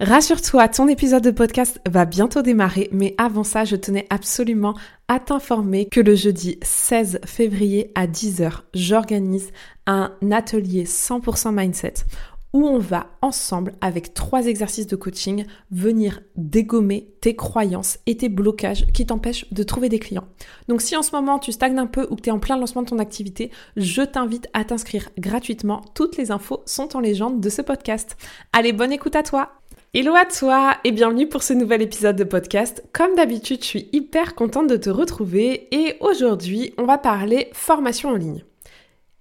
Rassure-toi, ton épisode de podcast va bientôt démarrer, mais avant ça, je tenais absolument à t'informer que le jeudi 16 février à 10h, j'organise un atelier 100% mindset où on va ensemble, avec trois exercices de coaching, venir dégommer tes croyances et tes blocages qui t'empêchent de trouver des clients. Donc si en ce moment tu stagnes un peu ou que tu es en plein lancement de ton activité, je t'invite à t'inscrire gratuitement. Toutes les infos sont en légende de ce podcast. Allez, bonne écoute à toi Hello à toi et bienvenue pour ce nouvel épisode de podcast. Comme d'habitude, je suis hyper contente de te retrouver et aujourd'hui, on va parler formation en ligne.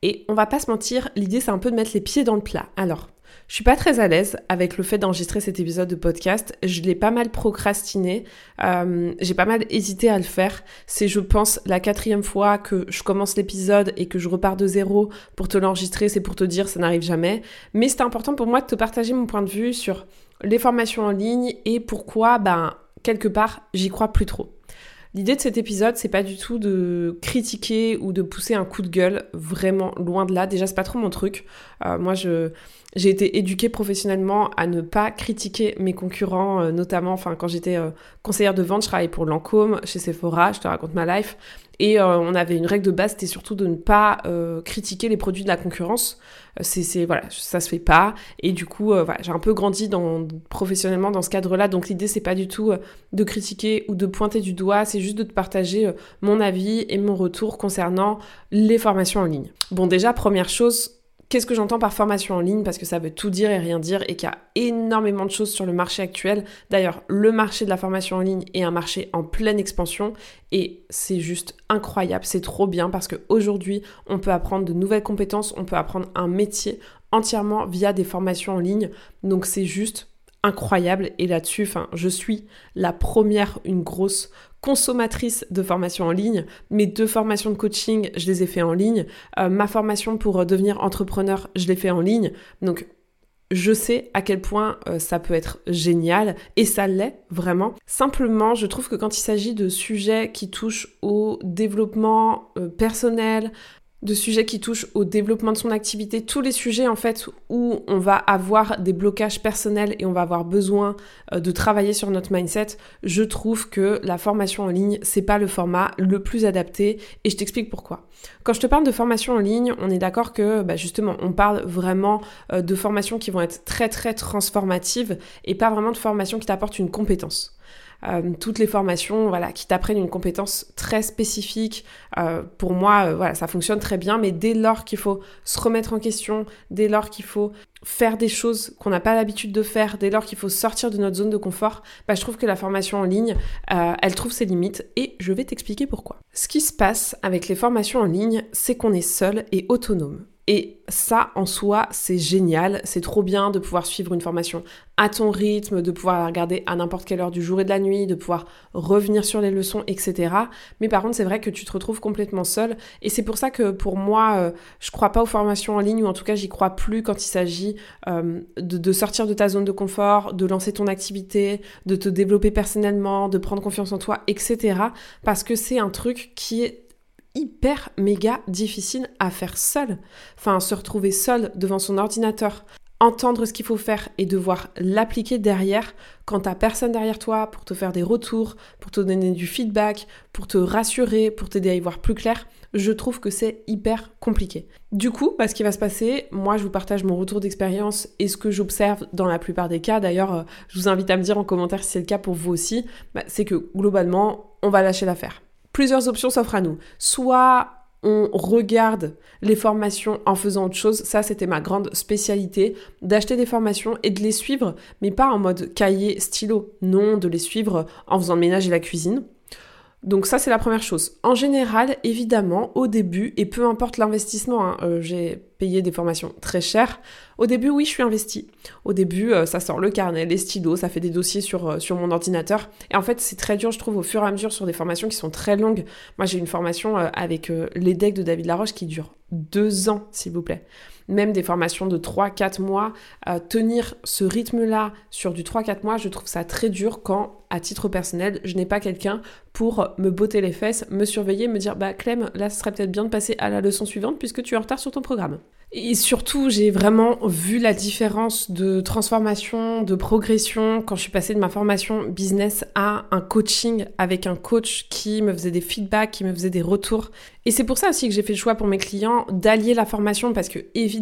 Et on va pas se mentir, l'idée c'est un peu de mettre les pieds dans le plat. Alors, je suis pas très à l'aise avec le fait d'enregistrer cet épisode de podcast. Je l'ai pas mal procrastiné. Euh, j'ai pas mal hésité à le faire. C'est, je pense, la quatrième fois que je commence l'épisode et que je repars de zéro pour te l'enregistrer. C'est pour te dire, ça n'arrive jamais. Mais c'était important pour moi de te partager mon point de vue sur les formations en ligne et pourquoi, ben, quelque part, j'y crois plus trop. L'idée de cet épisode, c'est pas du tout de critiquer ou de pousser un coup de gueule, vraiment loin de là. Déjà, c'est pas trop mon truc. Euh, moi, je, j'ai été éduquée professionnellement à ne pas critiquer mes concurrents, euh, notamment, enfin, quand j'étais euh, conseillère de vente, je travaillais pour Lancôme, chez Sephora, je te raconte ma life. Et on avait une règle de base, c'était surtout de ne pas critiquer les produits de la concurrence. C'est, voilà, ça se fait pas. Et du coup, voilà, j'ai un peu grandi professionnellement dans ce cadre-là. Donc l'idée, c'est pas du tout de critiquer ou de pointer du doigt, c'est juste de te partager mon avis et mon retour concernant les formations en ligne. Bon, déjà, première chose, Qu'est-ce que j'entends par formation en ligne Parce que ça veut tout dire et rien dire et qu'il y a énormément de choses sur le marché actuel. D'ailleurs, le marché de la formation en ligne est un marché en pleine expansion et c'est juste incroyable, c'est trop bien parce qu'aujourd'hui, on peut apprendre de nouvelles compétences, on peut apprendre un métier entièrement via des formations en ligne. Donc c'est juste incroyable et là-dessus, je suis la première, une grosse consommatrice de formation en ligne. Mes deux formations de coaching, je les ai fait en ligne. Euh, ma formation pour euh, devenir entrepreneur, je l'ai fait en ligne. Donc, je sais à quel point euh, ça peut être génial et ça l'est vraiment. Simplement, je trouve que quand il s'agit de sujets qui touchent au développement personnel, de sujets qui touchent au développement de son activité, tous les sujets en fait où on va avoir des blocages personnels et on va avoir besoin euh, de travailler sur notre mindset, je trouve que la formation en ligne, c'est pas le format le plus adapté et je t'explique pourquoi. Quand je te parle de formation en ligne, on est d'accord que bah, justement, on parle vraiment euh, de formations qui vont être très très transformatives et pas vraiment de formations qui t'apportent une compétence. Euh, toutes les formations voilà, qui t'apprennent une compétence très spécifique. Euh, pour moi, euh, voilà, ça fonctionne très bien, mais dès lors qu'il faut se remettre en question, dès lors qu'il faut faire des choses qu'on n'a pas l'habitude de faire, dès lors qu'il faut sortir de notre zone de confort, bah, je trouve que la formation en ligne, elle trouve ses limites et je vais t'expliquer pourquoi. Ce qui se passe avec les formations en ligne, c'est qu'on est seul et autonome. Et ça, en soi, c'est génial. C'est trop bien de pouvoir suivre une formation à ton rythme, de pouvoir la regarder à n'importe quelle heure du jour et de la nuit, de pouvoir revenir sur les leçons, etc. Mais par contre, c'est vrai que tu te retrouves complètement seul. Et c'est pour ça que pour moi, euh, je crois pas aux formations en ligne, ou en tout cas, j'y crois plus quand il s'agit euh, de, de sortir de ta zone de confort, de lancer ton activité, de te développer personnellement, de prendre confiance en toi, etc. Parce que c'est un truc qui est hyper méga difficile à faire seul. Enfin, se retrouver seul devant son ordinateur, entendre ce qu'il faut faire et devoir l'appliquer derrière quand t'as personne derrière toi pour te faire des retours, pour te donner du feedback, pour te rassurer, pour t'aider à y voir plus clair, je trouve que c'est hyper compliqué. Du coup, bah, ce qui va se passer, moi je vous partage mon retour d'expérience et ce que j'observe dans la plupart des cas, d'ailleurs euh, je vous invite à me dire en commentaire si c'est le cas pour vous aussi, bah, c'est que globalement on va lâcher l'affaire plusieurs options s'offrent à nous. Soit on regarde les formations en faisant autre chose. Ça, c'était ma grande spécialité, d'acheter des formations et de les suivre, mais pas en mode cahier, stylo. Non, de les suivre en faisant le ménage et la cuisine. Donc ça, c'est la première chose. En général, évidemment, au début, et peu importe l'investissement, hein, euh, j'ai payer des formations très chères. Au début, oui, je suis investie. Au début, euh, ça sort le carnet, les stylos, ça fait des dossiers sur, euh, sur mon ordinateur. Et en fait, c'est très dur, je trouve, au fur et à mesure sur des formations qui sont très longues. Moi, j'ai une formation avec les decks de David Laroche qui dure deux ans, s'il vous plaît même des formations de 3-4 mois, tenir ce rythme-là sur du 3-4 mois, je trouve ça très dur quand, à titre personnel, je n'ai pas quelqu'un pour me botter les fesses, me surveiller, me dire bah Clem, là ce serait peut-être bien de passer à la leçon suivante puisque tu es en retard sur ton programme. Et surtout, j'ai vraiment vu la différence de transformation, de progression quand je suis passée de ma formation business à un coaching avec un coach qui me faisait des feedbacks, qui me faisait des retours. Et c'est pour ça aussi que j'ai fait le choix pour mes clients d'allier la formation parce que évidemment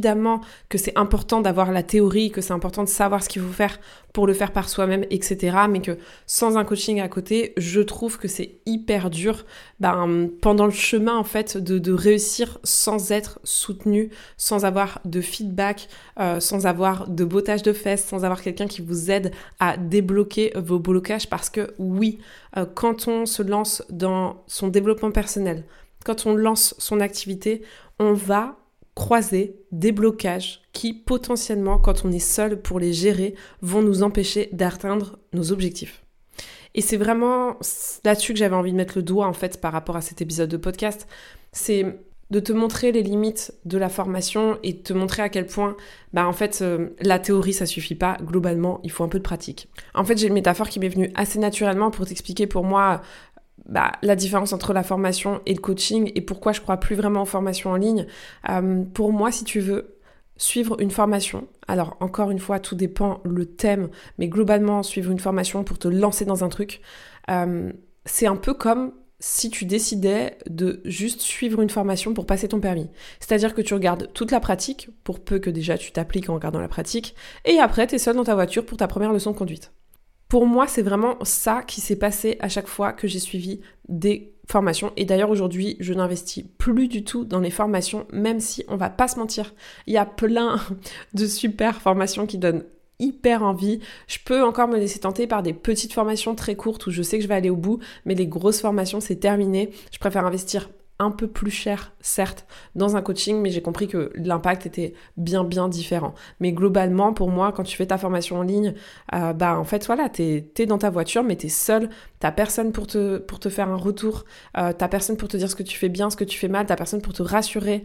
que c'est important d'avoir la théorie, que c'est important de savoir ce qu'il faut faire pour le faire par soi-même, etc. Mais que sans un coaching à côté, je trouve que c'est hyper dur ben, pendant le chemin en fait de, de réussir sans être soutenu, sans avoir de feedback, euh, sans avoir de bottage de fesses, sans avoir quelqu'un qui vous aide à débloquer vos blocages parce que oui, euh, quand on se lance dans son développement personnel, quand on lance son activité, on va croiser des blocages qui potentiellement, quand on est seul pour les gérer, vont nous empêcher d'atteindre nos objectifs. Et c'est vraiment là-dessus que j'avais envie de mettre le doigt en fait par rapport à cet épisode de podcast. C'est de te montrer les limites de la formation et de te montrer à quel point, bah en fait, euh, la théorie ça suffit pas. Globalement, il faut un peu de pratique. En fait, j'ai une métaphore qui m'est venue assez naturellement pour t'expliquer pour moi bah, la différence entre la formation et le coaching et pourquoi je crois plus vraiment en formation en ligne. Euh, pour moi, si tu veux suivre une formation, alors encore une fois, tout dépend le thème, mais globalement, suivre une formation pour te lancer dans un truc, euh, c'est un peu comme si tu décidais de juste suivre une formation pour passer ton permis. C'est-à-dire que tu regardes toute la pratique, pour peu que déjà tu t'appliques en regardant la pratique, et après tu es seul dans ta voiture pour ta première leçon de conduite. Pour moi, c'est vraiment ça qui s'est passé à chaque fois que j'ai suivi des formations. Et d'ailleurs, aujourd'hui, je n'investis plus du tout dans les formations, même si on va pas se mentir. Il y a plein de super formations qui donnent hyper envie. Je peux encore me laisser tenter par des petites formations très courtes où je sais que je vais aller au bout, mais les grosses formations, c'est terminé. Je préfère investir un peu plus cher, certes, dans un coaching, mais j'ai compris que l'impact était bien, bien différent. Mais globalement, pour moi, quand tu fais ta formation en ligne, euh, bah en fait, voilà, t'es es dans ta voiture, mais t'es seul, t'as personne pour te, faire un retour, euh, t'as personne pour te dire ce que tu fais bien, ce que tu fais mal, t'as personne pour te rassurer.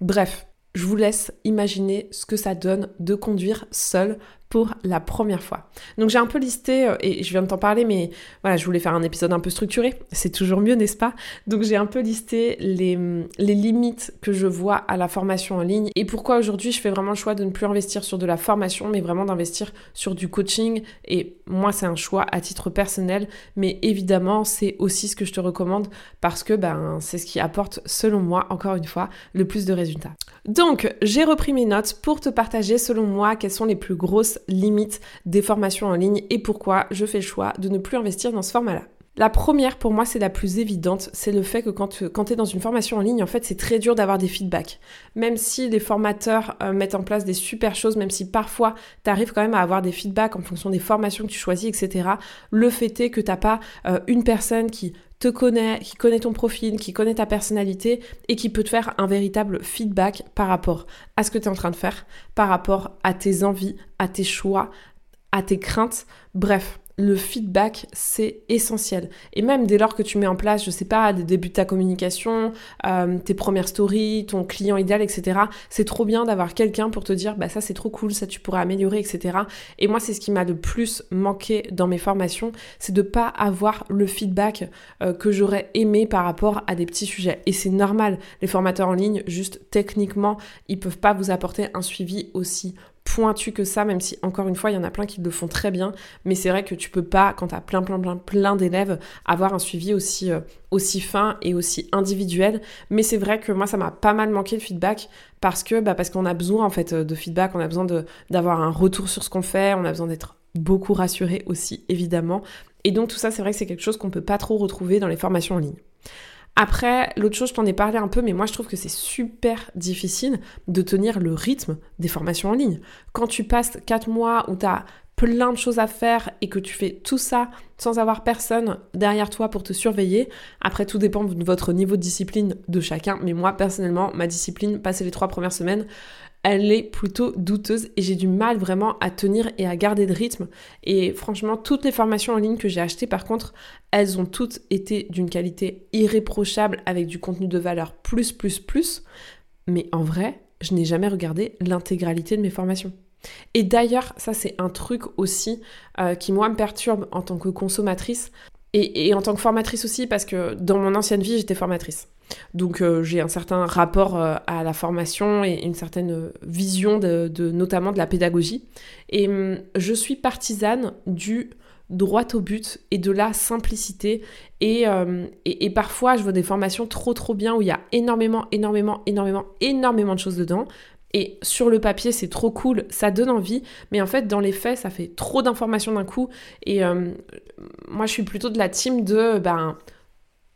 Bref, je vous laisse imaginer ce que ça donne de conduire seul pour la première fois. Donc j'ai un peu listé, euh, et je viens de t'en parler, mais voilà, je voulais faire un épisode un peu structuré, c'est toujours mieux, n'est-ce pas? Donc j'ai un peu listé les, les limites que je vois à la formation en ligne et pourquoi aujourd'hui je fais vraiment le choix de ne plus investir sur de la formation, mais vraiment d'investir sur du coaching. Et moi, c'est un choix à titre personnel, mais évidemment, c'est aussi ce que je te recommande parce que ben, c'est ce qui apporte, selon moi, encore une fois, le plus de résultats. Donc, j'ai repris mes notes pour te partager, selon moi, quelles sont les plus grosses limites des formations en ligne et pourquoi je fais le choix de ne plus investir dans ce format-là. La première, pour moi, c'est la plus évidente, c'est le fait que quand, tu es dans une formation en ligne, en fait, c'est très dur d'avoir des feedbacks. Même si les formateurs euh, mettent en place des super choses, même si parfois tu arrives quand même à avoir des feedbacks en fonction des formations que tu choisis, etc., le fait est que tu n'as pas euh, une personne qui te connaît, qui connaît ton profil, qui connaît ta personnalité et qui peut te faire un véritable feedback par rapport à ce que tu es en train de faire, par rapport à tes envies, à tes choix, à tes craintes. Bref, le feedback, c'est essentiel. Et même dès lors que tu mets en place, je sais pas, des débuts de ta communication, euh, tes premières stories, ton client idéal, etc., c'est trop bien d'avoir quelqu'un pour te dire, bah ça c'est trop cool, ça tu pourrais améliorer, etc. Et moi, c'est ce qui m'a le plus manqué dans mes formations, c'est de pas avoir le feedback euh, que j'aurais aimé par rapport à des petits sujets. Et c'est normal, les formateurs en ligne, juste techniquement, ils peuvent pas vous apporter un suivi aussi pointu que ça, même si encore une fois, il y en a plein qui le font très bien, mais c'est vrai que tu peux pas, quand tu as plein, plein, plein, plein d'élèves, avoir un suivi aussi, euh, aussi fin et aussi individuel. Mais c'est vrai que moi, ça m'a pas mal manqué le feedback parce que, bah, parce qu'on a besoin en fait de feedback, on a besoin d'avoir un retour sur ce qu'on fait, on a besoin d'être beaucoup rassuré aussi, évidemment. Et donc tout ça, c'est vrai que c'est quelque chose qu'on peut pas trop retrouver dans les formations en ligne. Après, l'autre chose, je t'en ai parlé un peu, mais moi je trouve que c'est super difficile de tenir le rythme des formations en ligne. Quand tu passes 4 mois où tu as plein de choses à faire et que tu fais tout ça sans avoir personne derrière toi pour te surveiller, après tout dépend de votre niveau de discipline de chacun, mais moi personnellement, ma discipline, passé les trois premières semaines, elle est plutôt douteuse et j'ai du mal vraiment à tenir et à garder de rythme. Et franchement, toutes les formations en ligne que j'ai achetées, par contre, elles ont toutes été d'une qualité irréprochable avec du contenu de valeur plus, plus, plus. Mais en vrai, je n'ai jamais regardé l'intégralité de mes formations. Et d'ailleurs, ça c'est un truc aussi euh, qui moi me perturbe en tant que consommatrice et, en tant que formatrice aussi parce que dans mon ancienne vie j'étais formatrice. Donc euh, j'ai un certain rapport euh, à la formation et une certaine vision de, notamment de la pédagogie. Et hum, je suis partisane du droit au but et de la simplicité. Et, et, parfois, je vois des formations trop trop bien où il y a énormément, énormément, énormément, énormément de choses dedans. Et sur le papier, c'est trop cool, ça donne envie, mais en fait, dans les faits, ça fait trop d'informations d'un coup. Et euh, moi, je suis plutôt de la team de, ben,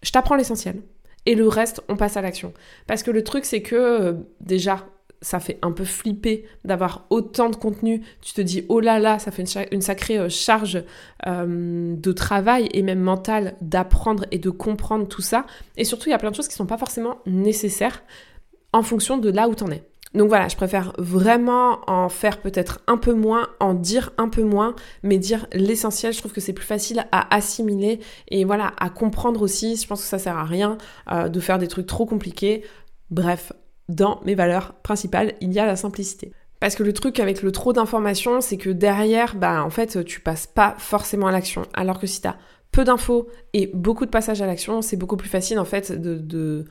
je t'apprends l'essentiel. Et le reste, on passe à l'action. Parce que le truc, c'est que, euh, déjà, ça fait un peu flipper d'avoir autant de contenu. Tu te dis, oh là là, ça fait une, sacrée euh, charge de travail et même mentale d'apprendre et de comprendre tout ça. Et surtout, il y a plein de choses qui ne sont pas forcément nécessaires en fonction de là où tu en es. Donc voilà, je préfère vraiment en faire peut-être un peu moins, en dire un peu moins, mais dire l'essentiel, je trouve que c'est plus facile à assimiler et voilà, à comprendre aussi. Je pense que ça sert à rien euh, de faire des trucs trop compliqués. Bref, dans mes valeurs principales, il y a la simplicité. Parce que le truc avec le trop d'informations, c'est que derrière, bah en fait, tu passes pas forcément à l'action. Alors que si tu as peu d'infos et beaucoup de passages à l'action, c'est beaucoup plus facile en fait de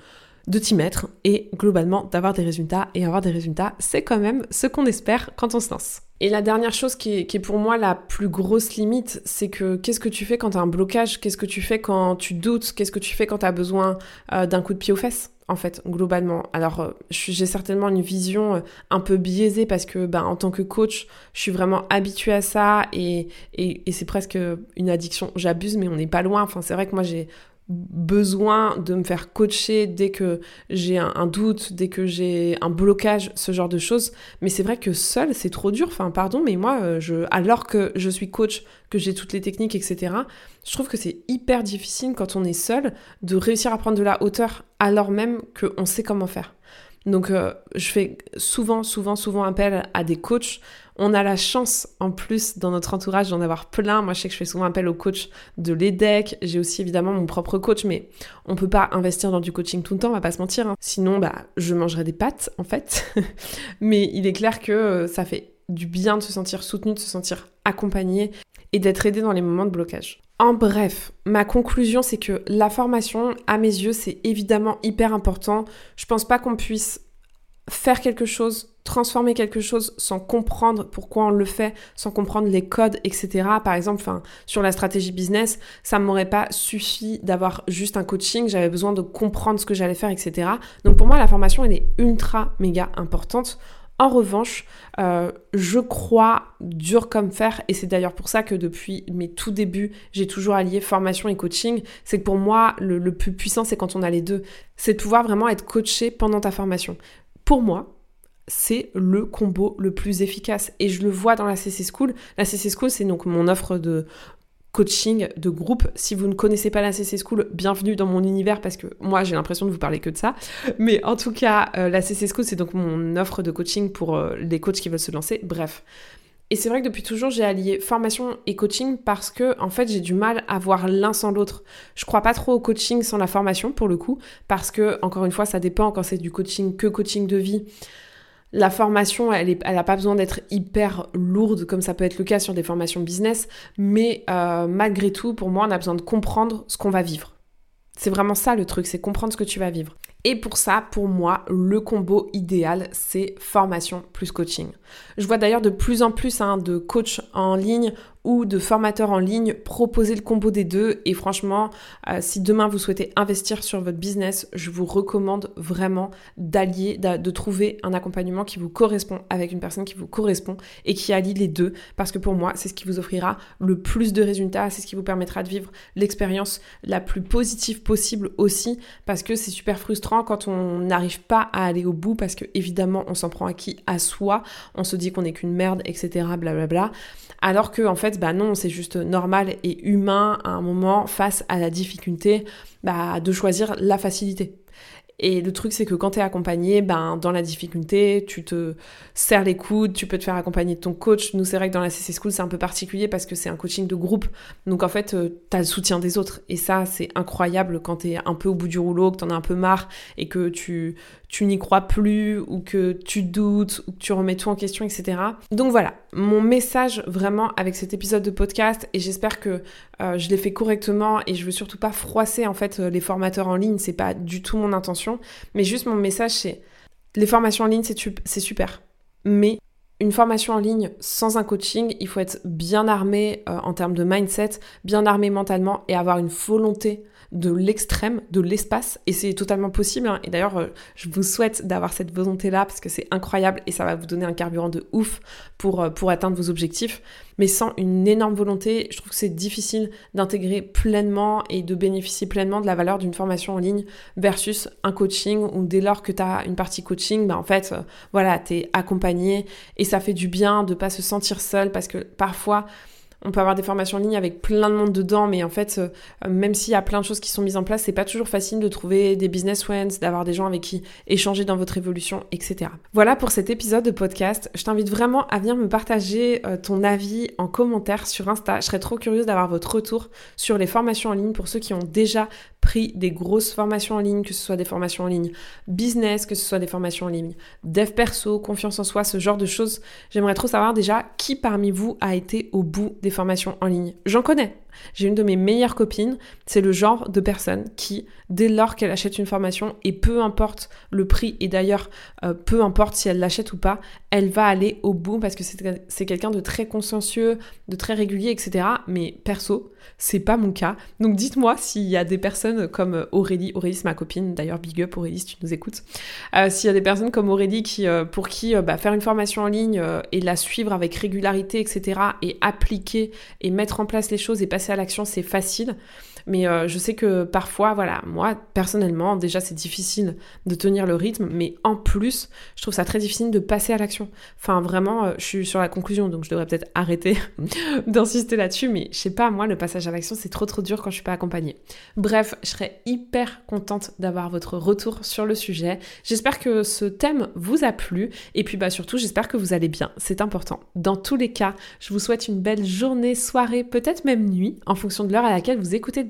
t'y mettre et globalement d'avoir des résultats. Et avoir des résultats, c'est quand même ce qu'on espère quand on se lance. Et la dernière chose qui est, pour moi la plus grosse limite, c'est que qu'est-ce que tu fais quand tu as un blocage? Qu'est-ce que tu fais quand tu doutes? Qu'est-ce que tu fais quand tu as besoin euh, d'un coup de pied aux fesses en fait, globalement? Alors, euh, j'ai certainement une vision euh, un peu biaisée parce que, ben, en tant que coach, je suis vraiment habituée à ça et, et, et c'est presque une addiction. J'abuse, mais on n'est pas loin. Enfin, c'est vrai que moi, j'ai besoin de me faire coacher dès que j'ai un, doute, dès que j'ai un blocage, ce genre de choses. Mais c'est vrai que seul, c'est trop dur. Enfin, pardon, mais moi, euh, je, alors que je suis coach, que j'ai toutes les techniques, etc., je trouve que c'est hyper difficile quand on est seul de réussir à prendre de la hauteur alors même qu'on sait comment faire. Donc, euh, je fais souvent, souvent, souvent appel à des coachs on a la chance en plus dans notre entourage d'en avoir plein. Moi, je sais que je fais souvent appel au coach de l'EDEC. J'ai aussi évidemment mon propre coach, mais on peut pas investir dans du coaching tout le temps, on va pas se mentir. Hein. Sinon, bah, je mangerais des pâtes en fait. mais il est clair que euh, ça fait du bien de se sentir soutenu, de se sentir accompagné et d'être aidé dans les moments de blocage. En bref, ma conclusion, c'est que la formation, à mes yeux, c'est évidemment hyper important. Je pense pas qu'on puisse faire quelque chose, transformer quelque chose sans comprendre pourquoi on le fait, sans comprendre les codes, etc. Par exemple, sur la stratégie business, ça m'aurait pas suffi d'avoir juste un coaching, j'avais besoin de comprendre ce que j'allais faire, etc. Donc pour moi, la formation, elle est ultra, méga importante. En revanche, euh, je crois dur comme fer, et c'est d'ailleurs pour ça que depuis mes tout débuts, j'ai toujours allié formation et coaching. C'est que pour moi, le, plus puissant, c'est quand on a les deux. C'est de pouvoir vraiment être coaché pendant ta formation pour moi, c'est le combo le plus efficace. Et je le vois dans la CC School. La CC School, c'est donc mon offre de coaching de groupe. Si vous ne connaissez pas la CC School, bienvenue dans mon univers parce que moi j'ai l'impression de vous parler que de ça. Mais en tout cas, euh, la CC School, c'est donc mon offre de coaching pour euh, les coachs qui veulent se lancer. Bref. Et c'est vrai que depuis toujours, j'ai allié formation et coaching parce que, en fait, j'ai du mal à voir l'un sans l'autre. Je crois pas trop au coaching sans la formation, pour le coup, parce que, encore une fois, ça dépend quand c'est du coaching que coaching de vie. La formation, elle n'a pas besoin d'être hyper lourde comme ça peut être le cas sur des formations business, mais euh, malgré tout, pour moi, on a besoin de comprendre ce qu'on va vivre. C'est vraiment ça le truc, c'est comprendre ce que tu vas vivre. Et pour ça, pour moi, le combo idéal, c'est formation plus coaching. Je vois d'ailleurs de plus en plus hein, de coachs en ligne ou de formateur en ligne, proposez le combo des deux. Et franchement, euh, si demain vous souhaitez investir sur votre business, je vous recommande vraiment d'allier, de trouver un accompagnement qui vous correspond avec une personne qui vous correspond et qui allie les deux. Parce que pour moi, c'est ce qui vous offrira le plus de résultats, c'est ce qui vous permettra de vivre l'expérience la plus positive possible aussi. Parce que c'est super frustrant quand on n'arrive pas à aller au bout, parce que évidemment, on s'en prend acquis à soi, on se dit qu'on n'est qu'une merde, etc. Blablabla. Alors que en fait, bah non, c'est juste normal et humain à un moment face à la difficulté bah, de choisir la facilité. Et le truc, c'est que quand tu es accompagné, ben, dans la difficulté, tu te serres les coudes, tu peux te faire accompagner de ton coach. Nous, c'est vrai que dans la CC School, c'est un peu particulier parce que c'est un coaching de groupe. Donc, en fait, euh, tu as le soutien des autres. Et ça, c'est incroyable quand tu es un peu au bout du rouleau, que tu en as un peu marre et que tu, tu n'y crois plus ou que tu doutes ou que tu remets tout en question, etc. Donc voilà, mon message vraiment avec cet épisode de podcast et j'espère que euh, je l'ai fait correctement et je veux surtout pas froisser en fait euh, les formateurs en ligne, c'est pas du tout mon intention, mais juste mon message c'est les formations en ligne c'est super, mais une formation en ligne sans un coaching, il faut être bien armé euh, en termes de mindset, bien armé mentalement et avoir une volonté de l'extrême, de l'espace, et c'est totalement possible. Hein. Et d'ailleurs, euh, je vous souhaite d'avoir cette volonté-là parce que c'est incroyable et ça va vous donner un carburant de ouf pour, euh, pour atteindre vos objectifs. Mais sans une énorme volonté, je trouve que c'est difficile d'intégrer pleinement et de bénéficier pleinement de la valeur d'une formation en ligne versus un coaching où dès lors que tu as une partie coaching, bah en fait, euh, voilà, tu es accompagné et ça fait du bien de pas se sentir seul parce que parfois, on peut avoir des formations en ligne avec plein de monde dedans, mais en fait, euh, même s'il y a plein de choses qui sont mises en place, c'est pas toujours facile de trouver des business friends, d'avoir des gens avec qui échanger dans votre évolution, etc. Voilà pour cet épisode de podcast. Je t'invite vraiment à venir me partager euh, ton avis en commentaire sur Insta. Je serais trop curieuse d'avoir votre retour sur les formations en ligne pour ceux qui ont déjà pris des grosses formations en ligne, que ce soit des formations en ligne business, que ce soit des formations en ligne dev perso, confiance en soi, ce genre de choses. J'aimerais trop savoir déjà qui parmi vous a été au bout des formations en ligne. J'en connais, j'ai une de mes meilleures copines, c'est le genre de personne qui, dès lors qu'elle achète une formation, et peu importe le prix, et d'ailleurs euh, peu importe si elle l'achète ou pas, elle va aller au bout parce que c'est quelqu'un de très consciencieux, de très régulier, etc. Mais perso, c'est pas mon cas. Donc dites-moi s'il y a des personnes comme Aurélie, Aurélie c'est ma copine, d'ailleurs big up Aurélie si tu nous écoutes, euh, s'il y a des personnes comme Aurélie qui, euh, pour qui bah, faire une formation en ligne et la suivre avec régularité, etc. et appliquer et mettre en place les choses et passer à l'action, c'est facile. Mais euh, je sais que parfois, voilà, moi, personnellement, déjà, c'est difficile de tenir le rythme, mais en plus, je trouve ça très difficile de passer à l'action. Enfin, vraiment, euh, je suis sur la conclusion, donc je devrais peut-être arrêter d'insister là-dessus, mais je sais pas, moi, le passage à l'action, c'est trop trop dur quand je suis pas accompagnée. Bref, je serais hyper contente d'avoir votre retour sur le sujet. J'espère que ce thème vous a plu, et puis bah surtout, j'espère que vous allez bien, c'est important. Dans tous les cas, je vous souhaite une belle journée, soirée, peut-être même nuit, en fonction de l'heure à laquelle vous écoutez le